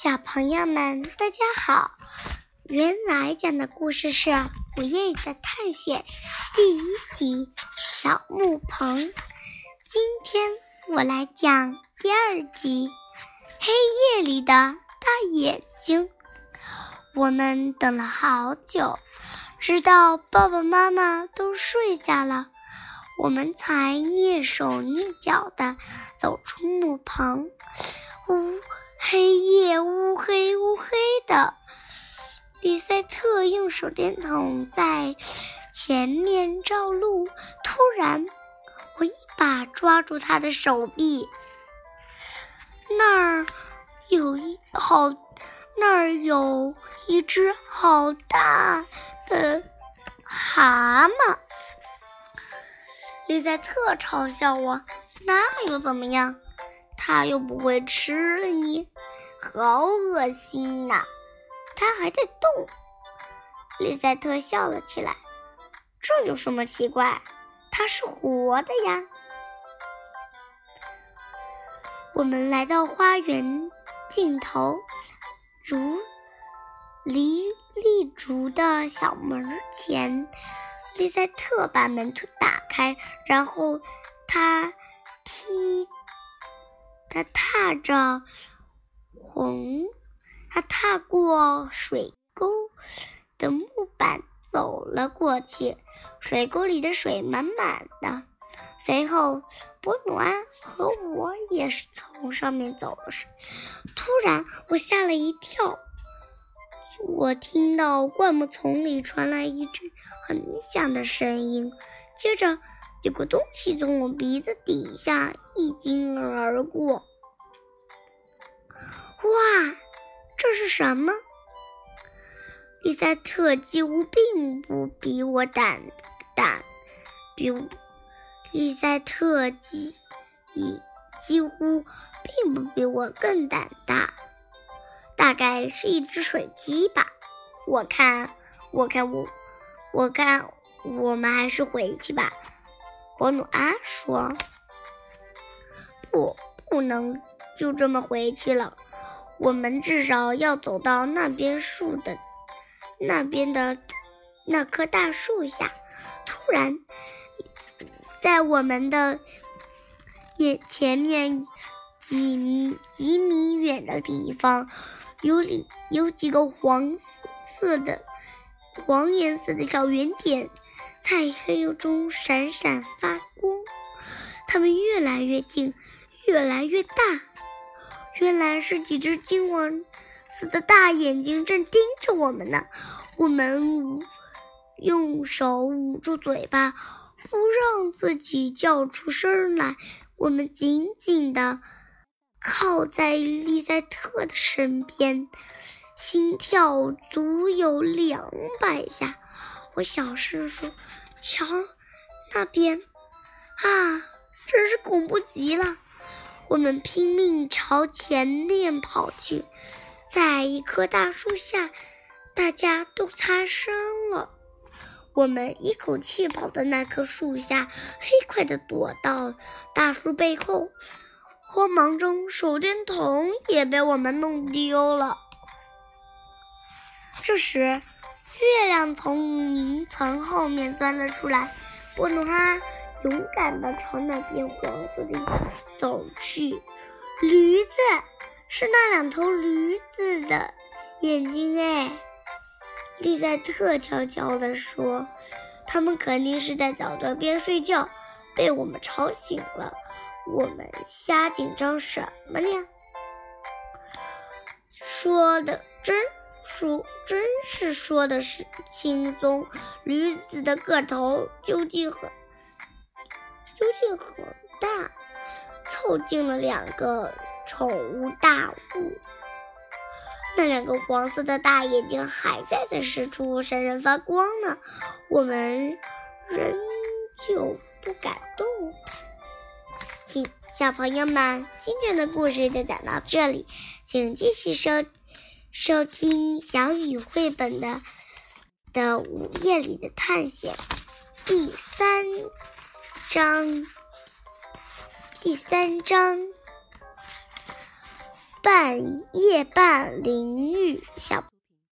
小朋友们，大家好！原来讲的故事是《午夜里的探险》第一集《小木棚》。今天我来讲第二集《黑夜里的大眼睛》。我们等了好久，直到爸爸妈妈都睡下了，我们才蹑手蹑脚地走出木棚。呜。黑夜乌黑乌黑的，李赛特用手电筒在前面照路。突然，我一把抓住他的手臂，那儿有一好，那儿有一只好大的蛤蟆。李赛特嘲笑我：“那又怎么样？他又不会吃了你。”好恶心呐！它还在动。丽赛特笑了起来。这有什么奇怪？它是活的呀。我们来到花园尽头，如离立竹的小门前。丽赛特把门打开，然后他踢，他踏着。红，他踏过水沟的木板走了过去，水沟里的水满满的。随后，伯努安和我也是从上面走了上。突然，我吓了一跳，我听到灌木丛里传来一阵很响的声音，接着有个东西从我鼻子底下一经而过。哇，这是什么？丽赛特几乎并不比我胆胆，比丽赛特几几几乎并不比我更胆大，大概是一只水鸡吧。我看，我看我，我看我们还是回去吧。伯努阿说：“不，不能就这么回去了。”我们至少要走到那边树的那边的那棵大树下。突然，在我们的眼前面几几米远的地方，有里有几个黄色的黄颜色的小圆点，在黑暗中闪闪发光。它们越来越近，越来越大。原来是几只金黄色的大眼睛正盯着我们呢。我们捂用手捂住嘴巴，不让自己叫出声来。我们紧紧地靠在利赛特的身边，心跳足有两百下。我小声说：“瞧，那边啊，真是恐怖极了。”我们拼命朝前面跑去，在一棵大树下，大家都擦伤了。我们一口气跑到那棵树下，飞快地躲到大树背后。慌忙中，手电筒也被我们弄丢了。这时，月亮从云层后面钻了出来。波努哈。勇敢地朝那边黄色的走去，驴子是那两头驴子的眼睛哎！丽赛特悄悄地说：“他们肯定是在找这边睡觉，被我们吵醒了。我们瞎紧张什么呢？”说的真说，真是说的是轻松。驴子的个头究竟很。究竟很大，凑近了两个宠物大物。那两个黄色的大眼睛还在在四处闪闪发光呢。我们仍旧不敢动弹。请小朋友们，今天的故事就讲到这里，请继续收收听小雨绘本的的午夜里的探险第三。章第三章，半夜半淋浴小。